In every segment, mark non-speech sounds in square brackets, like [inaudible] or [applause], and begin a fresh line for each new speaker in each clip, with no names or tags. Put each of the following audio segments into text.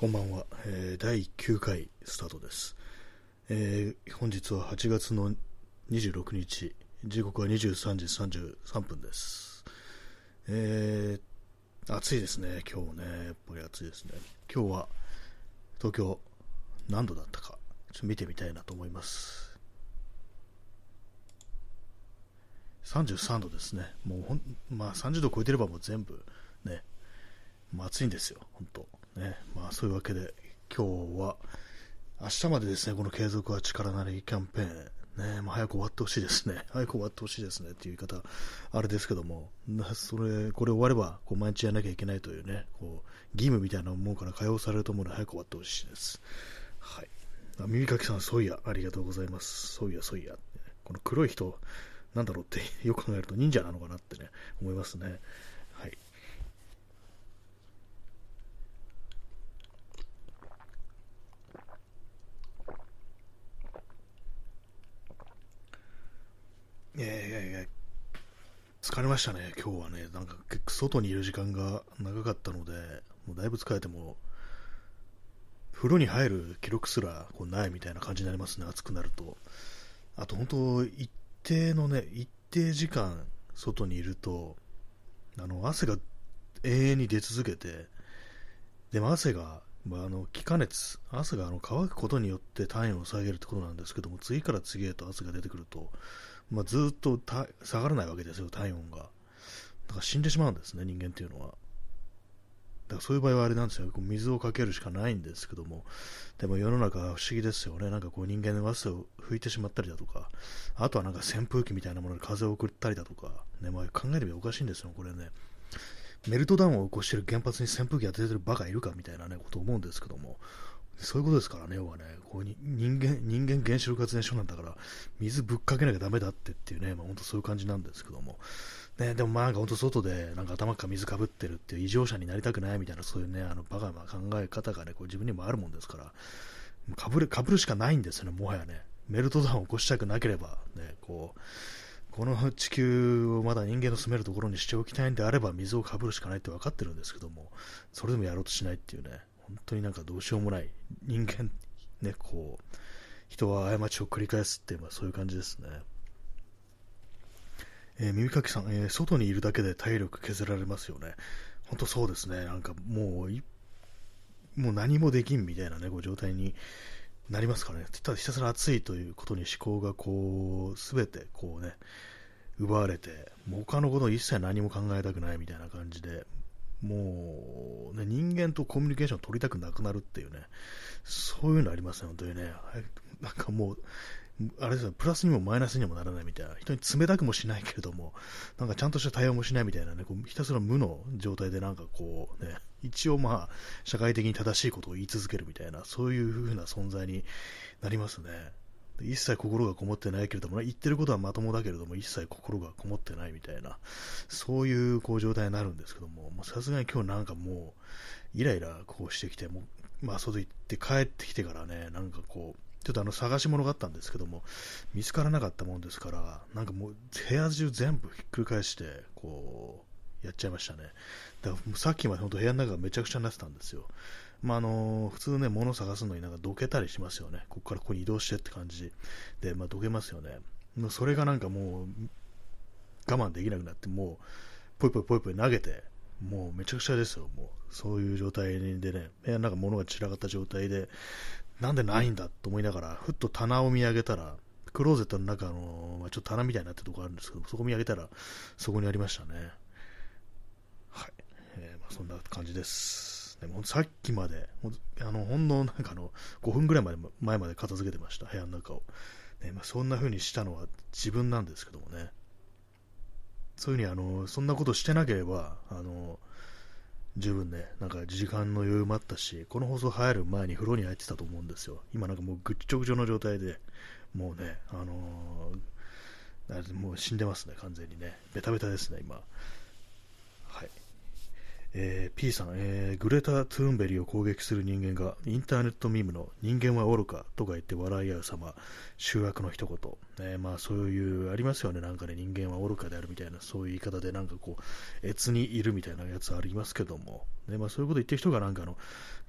こんばんは、えー、第9回スタートです、えー本日は8月の26日時刻は23時33分です、えー暑いですね。今日ね。やっぱり暑いですね。今日は東京何度だったか。ちょっと見てみたいなと思います。33度ですね。もうほんまあ30度超えてればもう全部ね。まあ、暑いんですよ、本当。ね、まあそういうわけで、今日は、明日までですね、この継続は力なりキャンペーン、ね、まあ、早く終わってほしいですね、[laughs] 早く終わってほしいですねっていう言い方、あれですけども、それ、これ終われば、こう毎日やらなきゃいけないというね、こう、義務みたいなもんから解放されると思うので、早く終わってほしいです。はい。あ耳かきさん、そういや、ありがとうございます。そういや、そういや。この黒い人、なんだろうって、よく考えると忍者なのかなってね、思いますね。はい。いやいやいや、疲れましたね、今日はね。なんか結構外にいる時間が長かったので、もうだいぶ疲れても、風呂に入る記録すらこうないみたいな感じになりますね、暑くなると。あと本当、一定のね、一定時間外にいると、あの、汗が永遠に出続けて、でも汗が、まあ、あの気化熱、汗があの乾くことによって体温を下げるってことなんですけども、次から次へと汗が出てくると、まあ、ずっと下がらないわけですよ、体温が。だから死んでしまうんですね、人間っていうのは。だからそういう場合はあれなんですよ、こう水をかけるしかないんですけども、でも世の中は不思議ですよね、なんかこう人間の汗を拭いてしまったりだとか、あとはなんか扇風機みたいなもので風を送ったりだとか、ねまあ、考えればおかしいんですよ、これね。メルトダウンを起こしている原発に扇風機当ててるバカいるかみたいなね、ことを思うんですけども、そういうことですからね、要はね、こうに人間、人間原子力発電所なんだから、水ぶっかけなきゃダメだってっていうね、まあ、本当そういう感じなんですけども、ね、でもまあ本当外でなんか頭から水かぶってるっていう異常者になりたくないみたいな、そういうね、あのバカな考え方がね、こう自分にもあるもんですから、かぶる、かぶるしかないんですよね、もはやね。メルトダウンを起こしたくなければ、ね、こう、この地球をまだ人間の住めるところにしておきたいんであれば水をかぶるしかないって分かってるんですけども、それでもやろうとしないっていうね、本当になんかどうしようもない人間、[laughs] ね、こう、人は過ちを繰り返すっていう、まあ、そういう感じですね。えー耳かきさん、えー外にいるだけで体力削られますよね。本当そうですね。なんかもう、もう何もできんみたいなね、こう状態になりますからね。ただひたすら暑いということに思考がこう、すべてこうね、奪われて、もう他のことを一切何も考えたくないみたいな感じで、もう、ね、人間とコミュニケーションを取りたくなくなるっていうね、そういうのありますね、本当にね。なんかもう、あれですよ、プラスにもマイナスにもならないみたいな、人に冷たくもしないけれども、なんかちゃんとした対応もしないみたいなね、こうひたすら無の状態でなんかこうね、一応まあ、社会的に正しいことを言い続けるみたいな、そういう風な存在になりますね。一切心がこもってないけれども、言ってることはまともだけれども、一切心がこもってないみたいな、そういうこう状態になるんですけども、さすがに今日なんかもう、イライラこうしてきて、もう、まあ外行って帰ってきてからね、なんかこう、ちょっとあの探し物があったんですけども、見つからなかったもんですから、なんかもう部屋中全部ひっくり返して、こう、やっちゃいましたね。だからさっきまで本当部屋の中がめちゃくちゃになってたんですよ。まああの普通ね、物探すのになんかどけたりしますよね。ここからここに移動してって感じで、まあどけますよね。もうそれがなんかもう我慢できなくなって、もうぽいぽいぽいぽい投げて、もうめちゃくちゃですよ。もうそういう状態でね、部屋の中物が散らかった状態で、なんでないんだと思いながら、ふっと棚を見上げたら、クローゼットの中の、まあ、ちょっと棚みたいになってるとこあるんですけど、そこ見上げたら、そこにありましたね。はい。えーまあ、そんな感じです。さっきまで、あの、ほんのなんかの、5分ぐらい前まで片付けてました、部屋の中を。ねまあ、そんな風にしたのは自分なんですけどもね。そういうふうに、あの、そんなことしてなければ、あの、十分ね、なんか時間の余裕もあったし、この放送入る前に風呂に入ってたと思うんですよ。今なんかもうぐっちょぐちょの状態で、もうね、あのーあもう死んでますね、完全にね。ベタベタですね、今。えー、P さん、えー、グレタ・トゥーンベリーを攻撃する人間がインターネットミームの人間は愚かとか言って笑い合う様、醜悪の一言、ね、まあそういうありますよね、なんかね、人間は愚かであるみたいな、そういう言い方でなんかこう、悦に入るみたいなやつありますけども、ね、まあそういうこと言ってる人がなんかあの、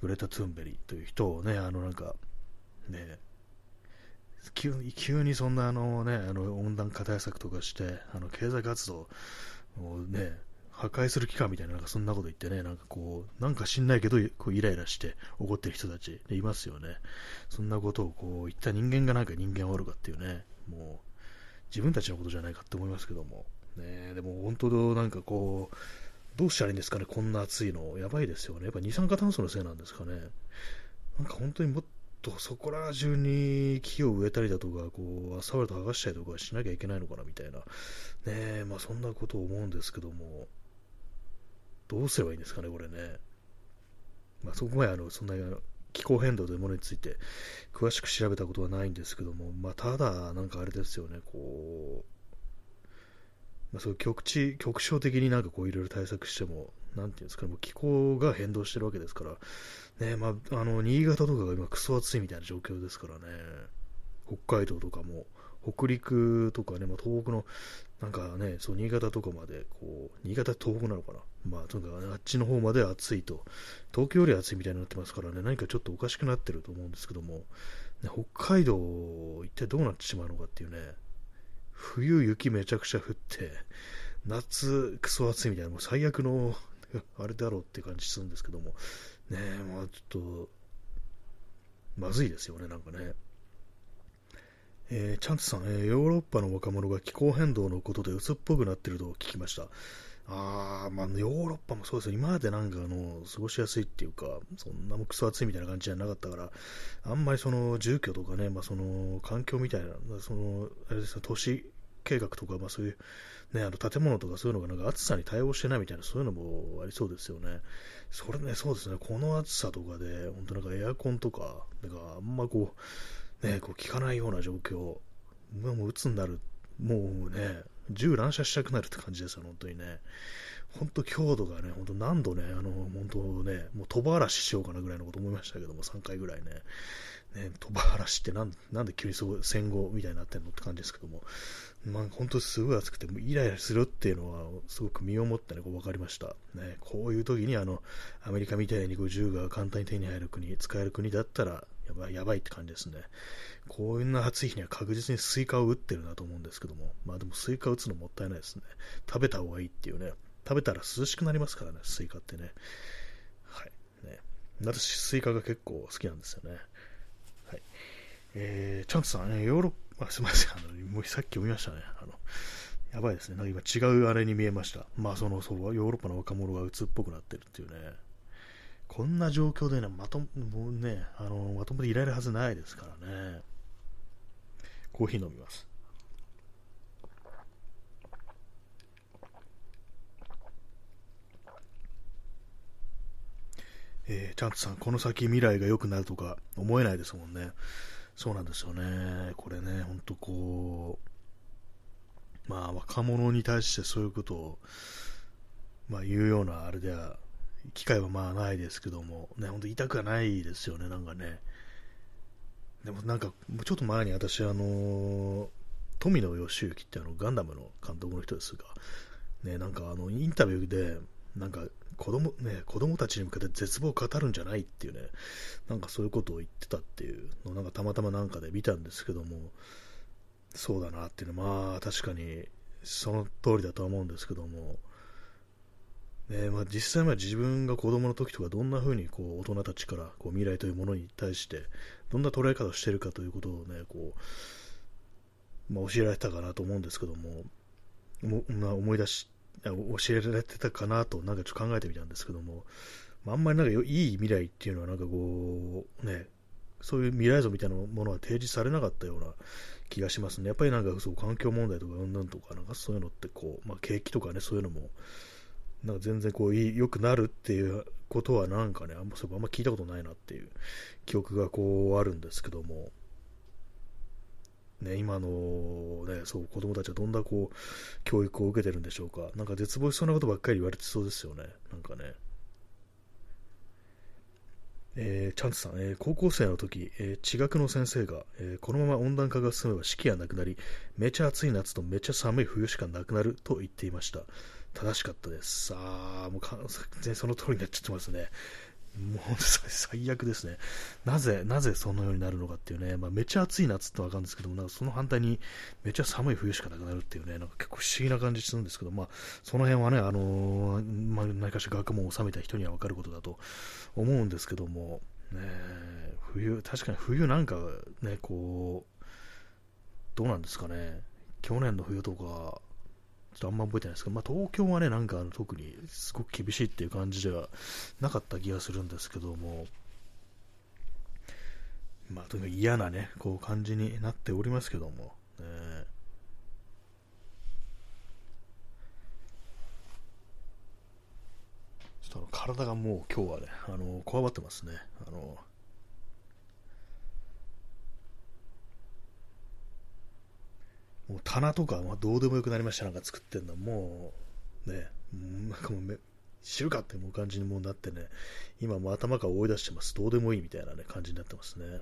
グレタ・トゥーンベリーという人をね、あのなんか、ね、急に急にそんなあのね、あの温暖化対策とかして、あの経済活動をね、破壊する気かみたいな、なんかそんなこと言ってね、なんかこう、なんか知んないけど、こうイライラして怒ってる人たちいますよね。そんなことをこう言った人間がなんか人間は愚かっていうね、もう、自分たちのことじゃないかって思いますけども。ね、でも本当なんかこう、どうしたらいいんですかね、こんな暑いの。やばいですよね。やっぱ二酸化炭素のせいなんですかね。なんか本当にもっとそこら中に木を植えたりだとか、こう、アスファルト剥がしたりとかしなきゃいけないのかなみたいな。ねまあそんなことを思うんですけども。どうすればいいんですかね、これね。まあ、そこまであのそんな気候変動というものについて詳しく調べたことはないんですけども、まあ、ただ、なんかあれですよね、こう、まあ、そういう局地、局所的になんかこういろいろ対策しても、なんていうんですかね、もう気候が変動してるわけですから、ね、まあ、あの、新潟とかが今クソ暑いみたいな状況ですからね、北海道とかも、北陸とかね、まあ、東北のなんかね、そう、新潟とかまで、こう、新潟東北なのかな。まあ、とにかく、あっちの方まで暑いと。東京より暑いみたいになってますからね、何かちょっとおかしくなってると思うんですけども、ね、北海道、一体どうなってしまうのかっていうね、冬雪めちゃくちゃ降って、夏クソ暑いみたいな、もう最悪の [laughs] あれだろうって感じするんですけども、ねまあちょっと、まずいですよね、なんかね。えー、チャンツさん、えー、ヨーロッパの若者が気候変動のことで鬱っぽくなってると聞きました。あまあ、ヨーロッパもそうですよ。今までなんかあの、過ごしやすいっていうか、そんなもクソ暑いみたいな感じじゃなかったから、あんまりその住居とかね、まあその環境みたいな、その、あれですね、都市計画とか、まあそういう、ね、あの建物とかそういうのがなんか暑さに対応してないみたいな、そういうのもありそうですよね。それね、そうですね、この暑さとかで、本当なんかエアコンとか、なんかあんまこう、ね、こう効かないような状況、もう鬱になる、もうね、銃乱射したくなるって感じですよ、本当にね。本当強度がね、本当何度ね、あの、本当ね、もう飛ば嵐しようかなぐらいのこと思いましたけども、3回ぐらいね。ね、飛ば嵐ってなんなんで急にそう戦後みたいになってんのって感じですけども、まあ、本当すごい暑くて、もイライラするっていうのは、すごく身をもってね、こう分かりました。ね、こういう時に、あの、アメリカみたいにこう銃が簡単に手に入る国、使える国だったら、やばい、やばいって感じですね。こういうな暑い日には確実にスイカを打ってるなと思うんですけども、まあでもスイカ打つのもったいないですね。食べた方がいいっていうね。食べたら涼しくなりますからね、スイカってね。はい。ね。私、スイカが結構好きなんですよね。はい。えー、チャンツさん、ね、ヨーロッパ、すみません、あの、もうさっき読みましたね。あの、やばいですね。なんか今違うあれに見えました。まあ、その、そう、ヨーロッパの若者が鬱っぽくなってるっていうね。こんな状況でね、まともね、あのまともでいられるはずないですからね。コーヒー飲みます。えー、チャンツさん、この先未来が良くなるとか思えないですもんね。そうなんですよね。これね、ほんとこう、まあ若者に対してそういうことを、まあ言うようなあれでは機会はまあないですけども、ね、本当痛くはないですよね、なんかね。でもなんか、ちょっと前に私、あの、富野義行ってあのガンダムの監督の人ですが、ね、なんかあのインタビューで、なんか子供、ね、子供たちに向けて絶望を語るんじゃないっていうね、なんかそういうことを言ってたっていうのをなんかたまたまなんかで見たんですけども、そうだなっていうのは、まあ確かにその通りだとは思うんですけども、ねまあ、実際は自分が子供の時とかどんな風にこう大人たちからこう未来というものに対してどんな捉え方をしているかということをねこう、まあ、教えられたかなと思うんですけどもも、まあ、思い出し教えられてたかなとなんかちょっと考えてみたんですけども、まあ、あんまりなんかいい未来っていうのはなんかこうねそういう未来像みたいなものは提示されなかったような気がしますね。やっぱりなんかそう環境問題とかうんぬんとかなんかそういうのってこう、まあ、景気とかねそういうのもなんか全然こう良くなるっていうことはなんかね、あんまそあんま聞いたことないなっていう記憶がこうあるんですけども、ね、今の、ね、そう子供たちはどんなこう教育を受けてるんでしょうか。なんか絶望しそうなことばっかり言われてそうですよね。なんかね。えー、チャンツさん、えー、高校生の時、えー、地学の先生が、えこのまま温暖化が進めば四季はなくなり、めちゃ暑い夏とめちゃ寒い冬しかなくなると言っていました。正しかったです。ああ、もう完全その通りになっちゃってますね。もう最悪ですね。なぜ、なぜそのようになるのかっていうね、まあ、めちゃ暑い夏ってわかるんですけども、なんかその反対にめちゃ寒い冬しかなくなるっていうね、なんか結構不思議な感じするんですけど、まあ、その辺はね、あのー、まあ、何かしら学問を収めた人にはわかることだと思うんですけども、ね、冬、確かに冬なんかね、こう、どうなんですかね、去年の冬とか、ちょっとあんま覚えてないですけど、まあ、東京はね、なんか特にすごく厳しいっていう感じではなかった気がするんですけども、まあ、とにかく嫌なね、こう感じになっておりますけども、ね、ちょっとあの体がもう今日はね、あの、こわばってますね。あの、もう棚とか、ま、どうでもよくなりました、なんか作ってんの。もう、ね、なんかもうめ、知るかってもう感じにもなってね、今も頭から追い出してます。どうでもいいみたいなね、感じになってますね。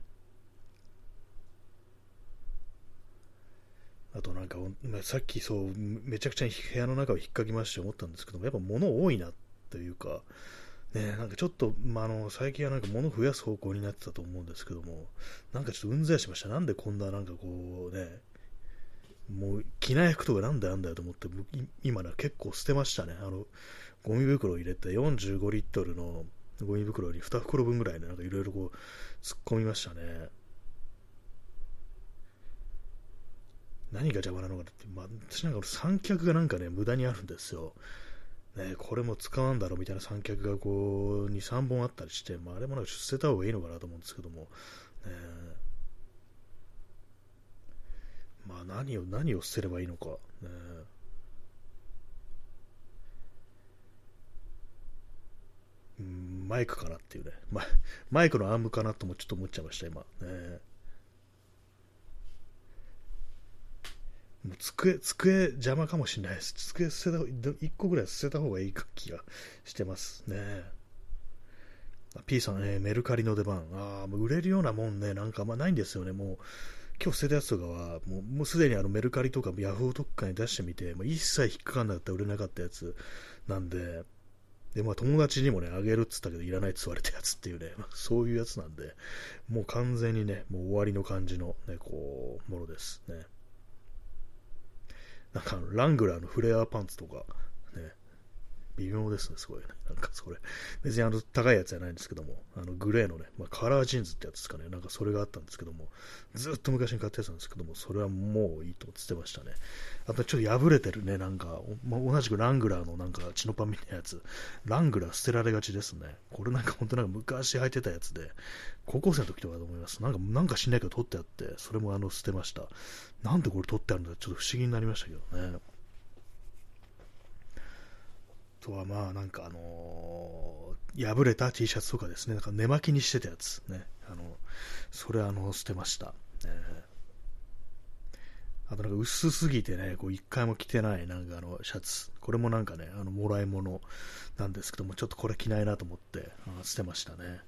あとなんか、さっきそう、めちゃくちゃ部屋の中を引っかきまして思ったんですけども、やっぱ物多いなというか、ね、なんかちょっと、ま、あの最近はなんか物増やす方向になってたと思うんですけども、なんかちょっとうんざりしました。なんでこんななんかこうね、もう着ない服とかなんだなんだよと思って、今ね、結構捨てましたね。あの、ゴミ袋入れて45リットルのゴミ袋に2袋分ぐらいね、なんかいろいろこう、突っ込みましたね。何が邪魔なのかって、まあ、私なんか三脚がなんかね、無駄にあるんですよ。ね、これも使わんだろみたいな三脚がこう、2、3本あったりして、まあ、あれもなんか捨てた方がいいのかなと思うんですけども、ね、まあ何を、何を捨てればいいのか。ね、マイクかなっていうね、ま、マイクのアームかなともちょっと思っちゃいました、今。ね、もう机、机邪魔かもしれないです。机捨てた、1個ぐらい捨てた方がいい気がしてますね。P さん、ね、メルカリの出番。ああ、もう売れるようなもんね、なんかあんまないんですよね。もう、今日捨てたやつとかは、もうもうすでにあのメルカリとかヤフオとかに出してみて、まあ、一切引っかかんなかった売れなかったやつなんで、で、まあ友達にもね、あげるっつったけど、いらないっつわれたやつっていうね、[laughs] まあ、そういうやつなんで、もう完全にね、もう終わりの感じのね、こう、ものですね。なんかラングラーのフレアパンツとか、微妙ですね、すごいね。なんかそれ、別にあの高いやつじゃないんですけども、あのグレーのね、まあ、カラージーンズってやつですかね、なんかそれがあったんですけども、ずっと昔に買ったやつなんですけども、それはもういいとつってましたね。あとちょっと破れてるね、なんか、同じくラングラーのなんか血のパンみたいなやつ、ラングラー捨てられがちですね。これなんか本当なんか昔履いてたやつで、高校生の時とかだと思います。なんか、なんか知んないけど取ってあって、それもあの捨てました。なんでこれ取ってあるんだちょっと不思議になりましたけどね。とはまあなんかあのー、破れた T シャツとかですね、なんか寝巻きにしてたやつ。ね、あの、それあの、捨てました。えー、あとなんか薄すぎてね、こう一回も着てないなんかあのシャツ、これもなんかね、あの、もらい物なんですけども、ちょっとこれ着ないなと思って捨てましたね。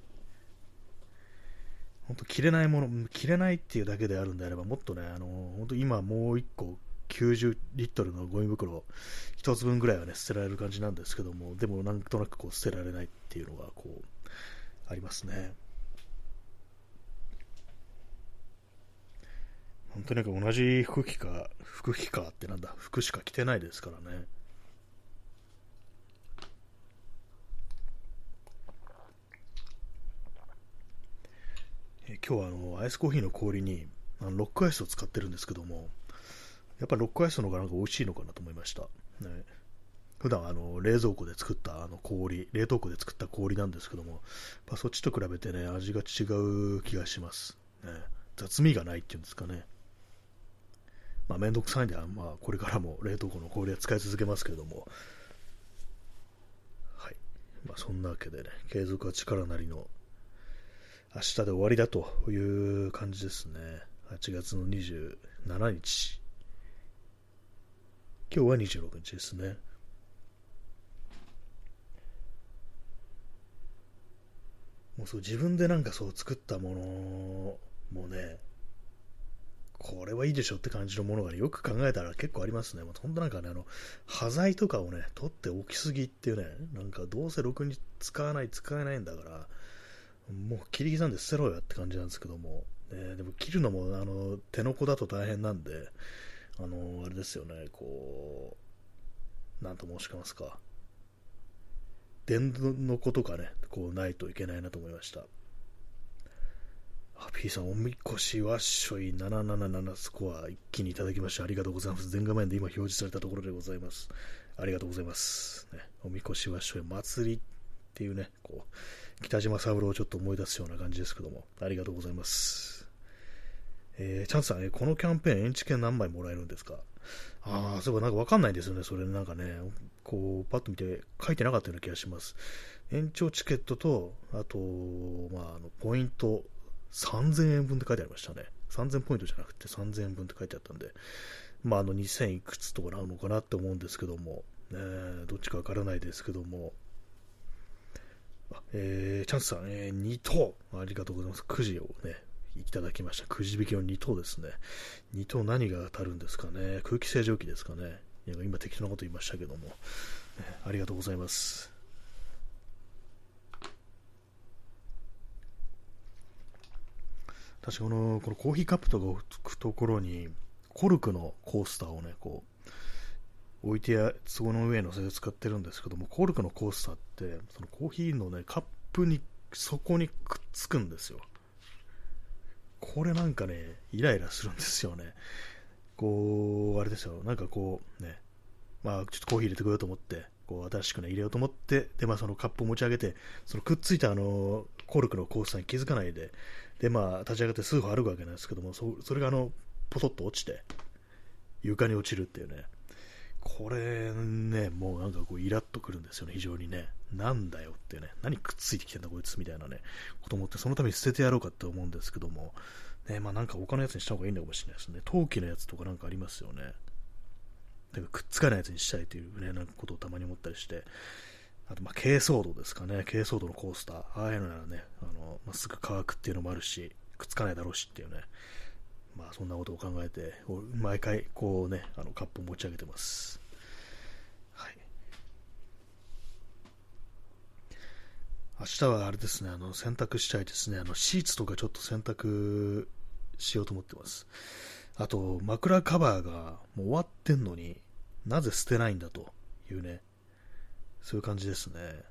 本当着れないもの、着れないっていうだけであるんであれば、もっとね、あの、本当今もう一個90リットルのゴミ袋1つ分ぐらいはね、捨てられる感じなんですけども、でもなんとなくこう捨てられないっていうのがこう、ありますね。本当になんか同じ服着か、服着かってなんだ、服しか着てないですからね。え今日はあのアイスコーヒーの氷にあのロックアイスを使ってるんですけども、やっぱロックアイスの方がなんか美味しいのかなと思いました。ね、普段あの冷蔵庫で作ったあの氷、冷凍庫で作った氷なんですけども、まあ、そっちと比べてね、味が違う気がします。ね、雑味がないっていうんですかね。まあ、めんどくさいんで、まあ、これからも冷凍庫の氷は使い続けますけれども、はい。まあ、そんなわけでね、継続は力なりの、明日で終わりだという感じですね。8月の27日。今日は26日ですね。もうそう自分でなんかそう作ったものもね、これはいいでしょって感じのものが、ね、よく考えたら結構ありますね。もう本当なんかね、あの、端材とかをね、取っておきすぎっていうね、なんかどうせろくに使わない、使えないんだから、もう切り刻んで捨てろよって感じなんですけども、ね、でも切るのもあの手の子だと大変なんで、あのあれですよね、こう、なんと申しますか、電の子とかね、こうないといけないなと思いました。P さん、おみこしわっしょい777スコア一気にいただきましてありがとうございます。全画面で今表示されたところでございます。ありがとうございます。ね、おみこしわっしょい祭りっていうね、こう、北島三郎をちょっと思い出すような感じですけども、ありがとうございます。えー、チャンスさん、えこのキャンペーン、延期券何枚もらえるんですか？ああ、そういえばなんかわかんないんですよね、それなんかね、こう、パッと見て書いてなかったような気がします。延長チケットと、あと、まあ、あのポイント3000円分って書いてありましたね。3000ポイントじゃなくて3000円分って書いてあったんで、まあ、あの2000いくつとかなるのかなって思うんですけども、ね、どっちかわからないですけども、えー、チャンスさん、えー、2等、ありがとうございます。くじをね、いただきました。くじ引きの2等ですね。2等何が当たるんですかね。空気清浄機ですかね。今適当なこと言いましたけども、ありがとうございます。確かこのこのコーヒーカップとかをつくところに、コルクのコースターをね、こう、置いてや、その上に乗せて使ってるんですけども、コルクのコースターって、そのコーヒーのね、カップに、底にくっつくんですよ。これなんかね、イライラするんですよね。こう、あれですよ、なんかこう、ね、まあ、ちょっとコーヒー入れてこようと思って、こう、新しくね、入れようと思って、で、まあ、そのカップを持ち上げて、そのくっついたあの、コルクのコースターに気づかないで、で、まあ、立ち上がって数歩歩くわけなんですけども、そそれがあの、ポトッと落ちて、床に落ちるっていうね、これね、もうなんかこう、イラッとくるんですよね、非常にね。なんだよってね、何くっついてきてんだこいつみたいなね、こと思って、そのために捨ててやろうかって思うんですけども、ね、まあなんか他のやつにした方がいいのかもしれないですね。陶器のやつとかなんかありますよね。だかくっつかないやつにしたいというね、なんかことをたまに思ったりして、あと、まあ、軽装度ですかね。軽装度のコースター。ああいうのならね、あの、まあ、すぐ乾くっていうのもあるし、くっつかないだろうしっていうね。まあ、そんなことを考えて、毎回、こうね、あの、カップを持ち上げてます。はい。明日はあれですね、あの、洗濯したいですね。あの、シーツとかちょっと洗濯しようと思ってます。あと、枕カバーがもう終わってんのになぜ捨てないんだというね、そういう感じですね。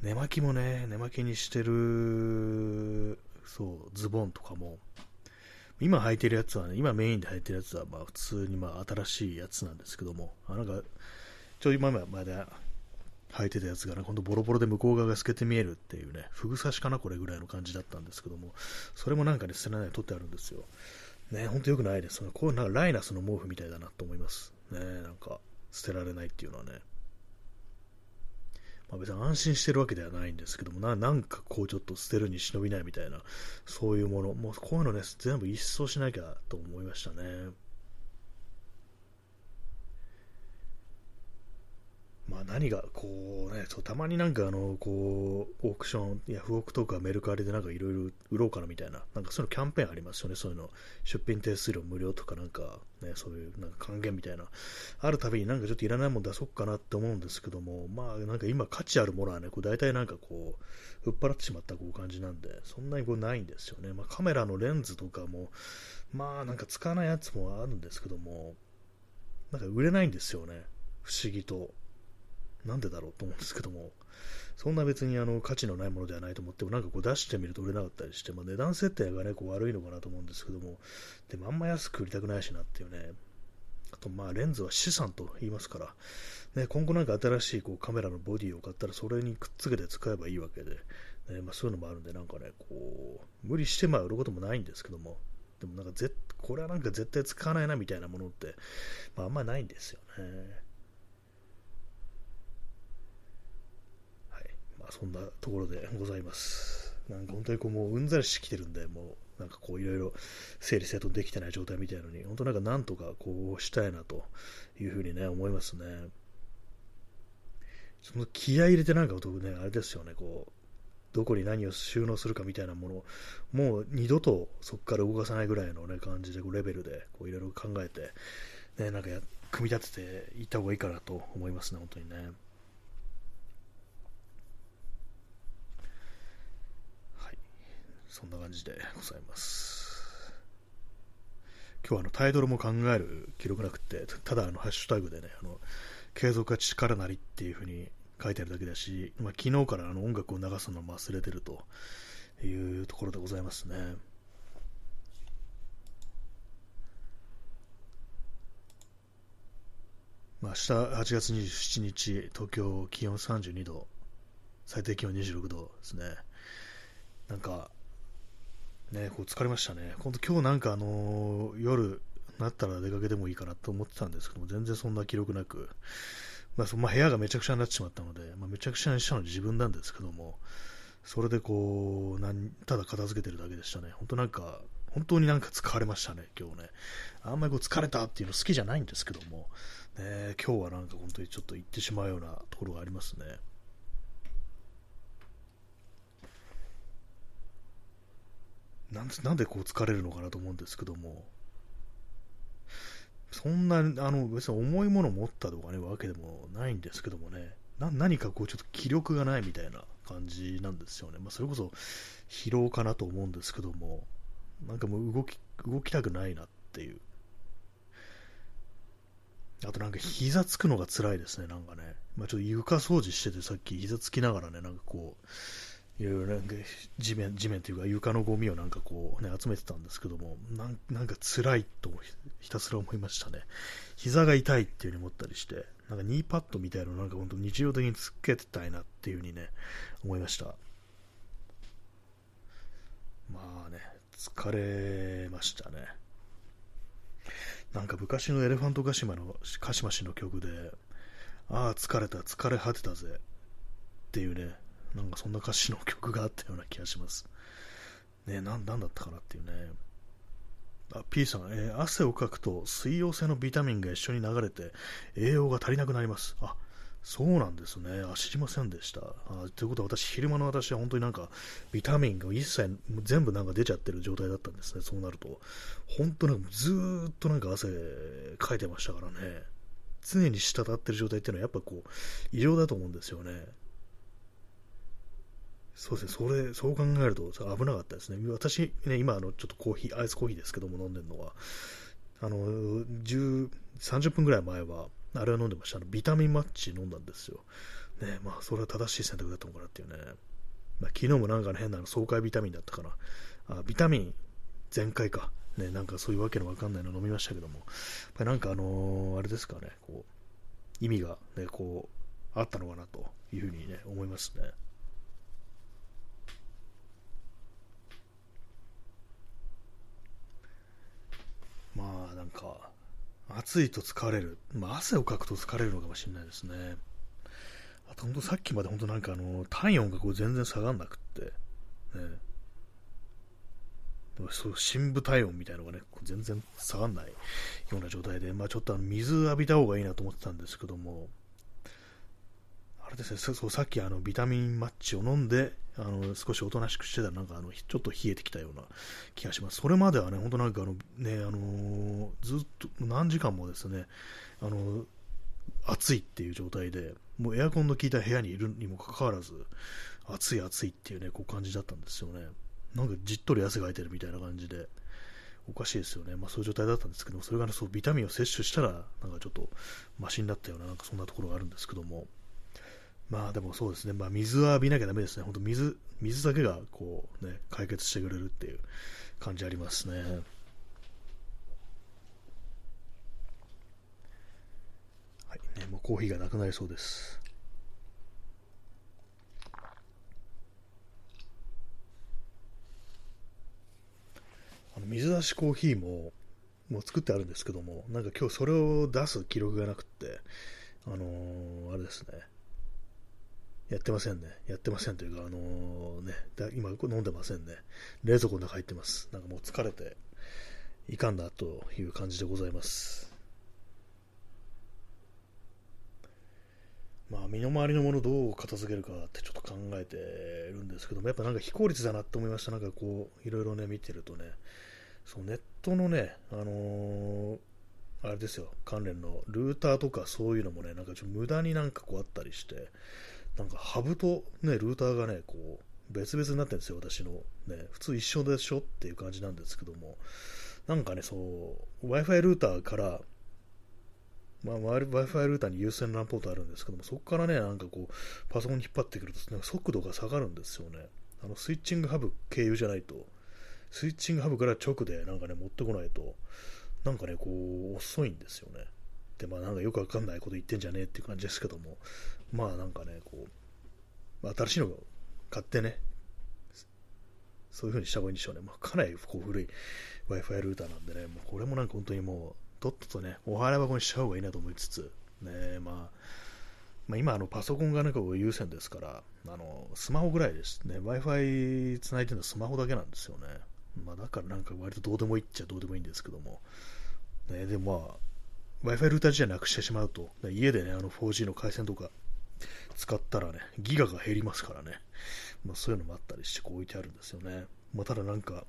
寝巻きもね、寝巻きにしてる、そう、ズボンとかも、今履いてるやつはね、今メインで履いてるやつは、まあ普通にまあ新しいやつなんですけども、あなんか、ちょい今まで履いてたやつがね、ほんとボロボロで向こう側が透けて見えるっていうね、ふぐ刺しかな、これぐらいの感じだったんですけども、それもなんかね、捨てられない取ってあるんですよ。ね、ほんと良くないです。こういうなんかライナスの毛布みたいだなと思います。ね、なんか、捨てられないっていうのはね。まあ、別に安心してるわけではないんですけどもな、なんかこうちょっと捨てるに忍びないみたいな、そういうもの、もうこういうのね、全部一掃しなきゃと思いましたね。まあ、何がこうねそうたまになんかあのこうオークションヤフオクとかメルカリでいろいろ売ろうかなみたいななんかそういうのキャンペーンありますよねそういうの。出品手数料無料とかなんかねそういうなんか還元みたいな。あるたびになんかちょっといらないもの出そうかなって思うんですけどもまあなんか今価値あるものはねこう大体なんかこう売っ払ってしまったこう感じなんでそんなにこうないんですよね。まあ、カメラのレンズとかもまあなんか使わないやつもあるんですけどもなんか売れないんですよね。不思議と。なんでだろうと思うんですけども、そんな別にあの価値のないものではないと思っても、なんかこう出してみると売れなかったりして、まあ、値段設定がね、こう悪いのかなと思うんですけども、でもあんま安く売りたくないしなっていうね、あとまあレンズは資産と言いますから、ね、今後なんか新しいこうカメラのボディを買ったらそれにくっつけて使えばいいわけで、ねまあ、そういうのもあるんで、なんかね、こう、無理してまあ売ることもないんですけども、でもなんかぜ、これはなんか絶対使わないなみたいなものって、まあ、あんまないんですよね。そんなところでございます。なんか本当にこうもううんざりしてきてるんで、もうなんかこういろいろ整理整頓できてない状態みたいのに、本当なんかなんとかこうしたいなというふうにね、思いますね。その気合い入れてなんかね、あれですよね、こう、どこに何を収納するかみたいなもの、もう二度とそこから動かさないぐらいの、ね、感じで、レベルでいろいろ考えて、ね、なんかや組み立てていった方がいいかなと思いますね、本当にね。はい。そんな感じでございます。今日はあのタイトルも考える記録なくて、ただあのハッシュタグでね、あの継続は力なりっていうふうに書いてあるだけだし、まあ、昨日からあの音楽を流すのも忘れてるというところでございますね。まあ、明日8月27日、東京気温32度、最低気温26度ですね。なんか、ね、こう疲れましたね。本当今日なんかあのー、夜なったら出かけてもいいかなと思ってたんですけども、全然そんな記録なく、まあそまあ、部屋がめちゃくちゃになってしまったので、まあ、めちゃくちゃにしたのは自分なんですけども、それでこう、なんただ片付けてるだけでしたね。本当なんか、本当になんか疲れましたね、今日ね。あんまりこう疲れたっていうの好きじゃないんですけども、ね、今日はなんか本当にちょっと行ってしまうようなところがありますね。なんなんでこう疲れるのかなと思うんですけども、そんな、あの、別に重いもの持ったとかね、わけでもないんですけどもね、な何かこう、ちょっと気力がないみたいな感じなんですよね。まあ、それこそ疲労かなと思うんですけども、なんかもう動き、動きたくないなっていう。あとなんか膝つくのが辛いですね、なんかね。まあ、ちょっと床掃除しててさっき膝つきながらね、なんかこう、いろいろなんか地面、地面というか床のゴミをなんかこうね、集めてたんですけども、なんなんか辛いとひたすら思いましたね。膝が痛いっていう風に思ったりして、なんかニーパッドみたいなのなんか本当日常的につけてたいなっていう風にね、思いました。まあね、疲れましたね。なんか昔のエレファントカシマの、カシマ氏の曲で、ああ、疲れた、疲れ果てたぜっていうね、なんかそんな歌詞の曲があったような気がします。ねなん、なんだったかなっていうね。あ、P さん、えー、汗をかくと水溶性のビタミンが一緒に流れて栄養が足りなくなります。あ、そうなんですね。あ、知りませんでした。あということは私、昼間の私は本当になんかビタミンが一切全部なんか出ちゃってる状態だったんですね。そうなると。本当なんかずっとなんか汗かいてましたからね。常に滴ってる状態っていうのはやっぱこう異常だと思うんですよね。そうですね、それ、そう考えると危なかったですね。私、ね、今、あの、ちょっとコーヒー、アイスコーヒーですけども飲んでるのは、あの、10、30分ぐらい前は、あれは飲んでました。あのビタミンマッチ飲んだんですよ。ね、まあ、それは正しい選択だったのかなっていうね。まあ、昨日もなんか、変な爽快ビタミンだったかな。あ、ビタミン全開か。ね、なんかそういうわけのわかんないの飲みましたけども、やなんかあのー、あれですかね、こう、意味がね、こう、あったのかなというふうにね、思いますね。まあなんか、暑いと疲れる。まあ汗をかくと疲れるのかもしれないですね。あと本当さっきまで本当なんかあの、体温がこう全然下がんなくって、ね。そう深部体温みたいなのがね、全然下がんないような状態で、まあちょっとあの水浴びた方がいいなと思ってたんですけども、あれですね、そうさっきあのビタミンマッチを飲んで、あの少しおとなしくしてたら、なんかあのちょっと冷えてきたような気がします。それまではね、本当なんかあの、ね、あの、ずっと何時間もですね、あの暑いっていう状態で、もうエアコンの効いた部屋にいるにもかかわらず、暑い暑いっていうね、こう感じだったんですよね。なんかじっとり汗かいてるみたいな感じで、おかしいですよね。まあそういう状態だったんですけど、それがね、そうビタミンを摂取したら、なんかちょっとマシになったような、なんかそんなところがあるんですけども、まあでもそうですね、まあ、水は浴びなきゃだめですね、本当水、水だけがこう、ね、解決してくれるっていう感じありますね。はいね、もうコーヒーがなくなりそうです。あの水出しコーヒーももう作ってあるんですけども、なんか今日それを出す記録がなくって、あのー、あれですね、やってませんね。やってませんというか、あのー、ね、今飲んでませんね。冷蔵庫の中入ってます。なんかもう疲れていかんだという感じでございます。まあ、身の回りのものをどう片付けるかってちょっと考えてるんですけども、やっぱなんか非効率だなって思いました。なんかこう、いろいろね、見てるとね、そうネットのね、あのー、あれですよ、関連のルーターとかそういうのもね、なんかちょっと無駄になんかこうあったりして、なんかハブとね、ルーターがね、こう、別々になってるんですよ、私の。ね、普通一緒でしょっていう感じなんですけども、なんかね、そう、Wi-Fi ルーターから、まあ、Wi-Fi ルーターに有線 LAN ポートあるんですけども、そこからね、なんかこう、パソコンに引っ張ってくると、速度が下がるんですよね。あの、スイッチングハブ経由じゃないと、スイッチングハブから直でなんかね、持ってこないと、なんかね、こう、遅いんですよね。で、まあなんかよくわかんないこと言ってんじゃねえっていう感じですけども、まあなんかね、こう、新しいのを買ってね、そういう風にした方がいいんでしょうね。まあ、かなりこう古い Wi-Fi ルーターなんでね、もうこれもなんか本当にもう、とっととね、お払い箱にした方がいいなと思いつつ、ね、まあ、まあ、今、あのパソコンがなんか優先ですから、あのスマホぐらいですね、Wi-Fi つないでるのはスマホだけなんですよね。まあ、だからなんか割とどうでもいいっちゃどうでもいいんですけども、ね、でもまあ、Wi-Fi ルーター自体なくしてしまうと、家でね、あの 4G の回線とか使ったらね、ギガが減りますからね、まあ、そういうのもあったりしてこう置いてあるんですよね。まあ、ただなんか、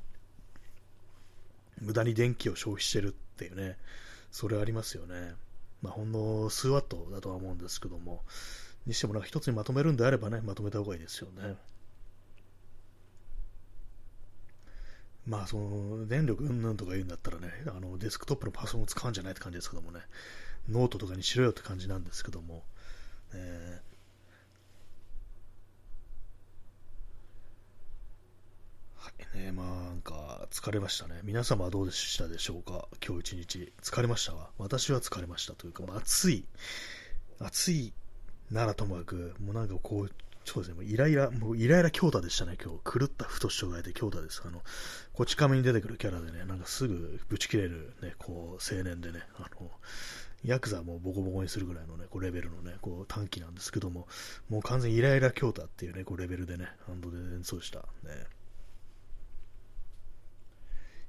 無駄に電気を消費してるっていうね、それありますよね。まあ、ほんの数ワットだとは思うんですけども、にしてもなんか一つにまとめるんであればね、まとめた方がいいですよね。まあ、その、電力うんぬんとか言うんだったらね、あの、デスクトップのパソコンを使うんじゃないって感じですけどもね、ノートとかにしろよって感じなんですけども、えはいね、まあなんか疲れましたね。皆様はどうでしたでしょうか？今日一日。疲れましたわ。私は疲れましたというか、まあ、暑い。暑いならともかく、もうなんかこう、そうですね、もうイライラ、もうイライラ強太でしたね、今日。狂った太しょがいて強太です。あの、こち亀に出てくるキャラでね、なんかすぐぶち切れるね、こう、青年でね、あの、ヤクザもボコボコにするぐらいのね、こうレベルのね、こう短期なんですけども、もう完全にイライラ強太っていうね、こうレベルでね、ハンドで演奏した。ね。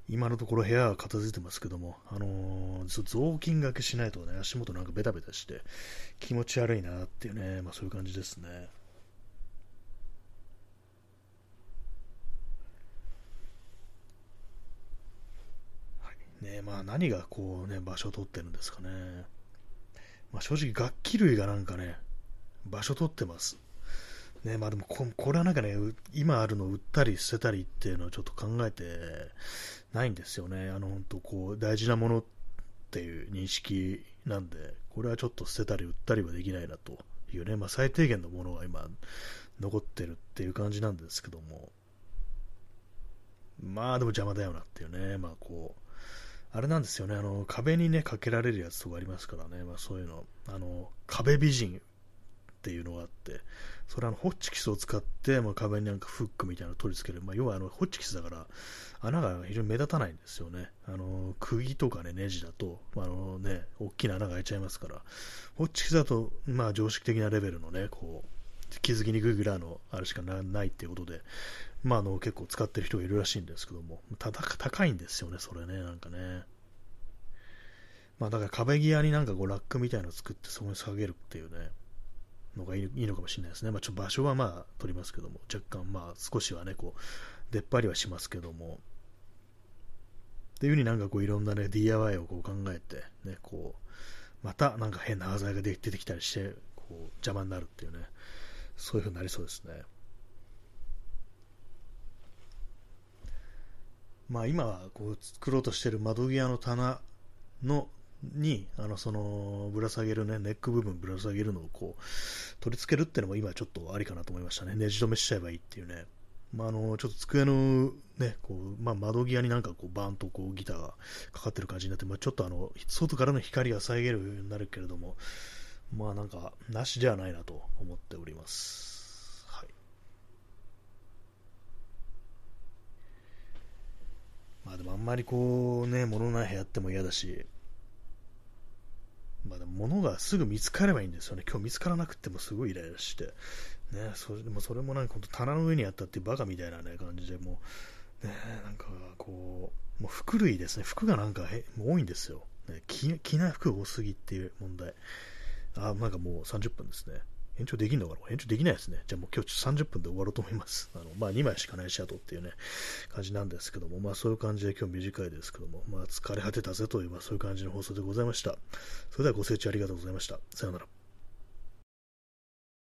今のところ部屋は片付いてますけども、あのー、雑巾がけしないとね、足元なんかベタベタして気持ち悪いなっていうね、まあそういう感じですね。ねまあ、何がこうね、場所を取ってるんですかね。まあ、正直楽器類がなんかね、場所取ってます。ね、まあでもこ、これはなんかね、今あるの売ったり捨てたりっていうのをちょっと考えてないんですよね。あの、本当こう、大事なものっていう認識なんで、これはちょっと捨てたり売ったりはできないなというね、まあ最低限のものが今残ってるっていう感じなんですけども、まあでも邪魔だよなっていうね、まあこう、あれなんですよね、あの壁にね、かけられるやつとかありますからね、まあ、そういうの、あの壁美人っていうのがあって、それはホッチキスを使って、まあ、壁になんかフックみたいなのを取り付ける、まあ、要はあのホッチキスだから穴が非常に目立たないんですよね。あの釘とかね、ネジだと、あのね、大きな穴が開いちゃいますから、ホッチキスだと、まあ、常識的なレベルのね、こう、気づきにくいぐらいのあれしかないっていうことで、まあ、あの結構使ってる人がいるらしいんですけども、ただ高いんですよね、それね、なんかね。まあ、だから壁際になんかこうラックみたいなのを作ってそこに下げるっていうね、のがいいのかもしれないですね。まあ、ちょ場所はまあ取りますけども、若干まあ少しはね、こう、出っ張りはしますけども、っていうふうになんかこういろんなね、DIY をこう考えて、ね、こう、またなんか変な端材が出てきたりして、こう邪魔になるっていうね、そういうふうになりそうですね。まあ、今こう作ろうとしている窓際の棚のにあのそのぶら下げるねネック部分ぶら下げるのをこう取り付けるっていうのも今ちょっとありかなと思いましたねねじ止めしちゃえばいいっていうねまあ、あのちょっと机の、ねこうまあ、窓際になんかこうバーンとこうギターがかかってる感じになって、まあ、ちょっとあの外からの光が遮るようになるけれども、まあなんかなしではないなと思っております。まあでもあんまりこうね、物ない部屋っても嫌だし、まあでも物がすぐ見つかればいいんですよね。今日見つからなくてもすごいイライラして。ね、それでもそれもなんか本当棚の上にあったっていうバカみたいなね、感じでもう、ね、なんかこう、もう服類ですね。服がなんかへ多いんですよ。ね、着着ない服多すぎっていう問題。あ、なんかもう30分ですね。延長できんのかな？延長できないですね。じゃあもう今日30分で終わろうと思います。あの、まあ2枚しかないシャドウっていうね、感じなんですけども、まあそういう感じで今日短いですけども、まあ疲れ果てたぜという、まあそういう感じの放送でございました。それではご清聴ありがとうございました。さようなら。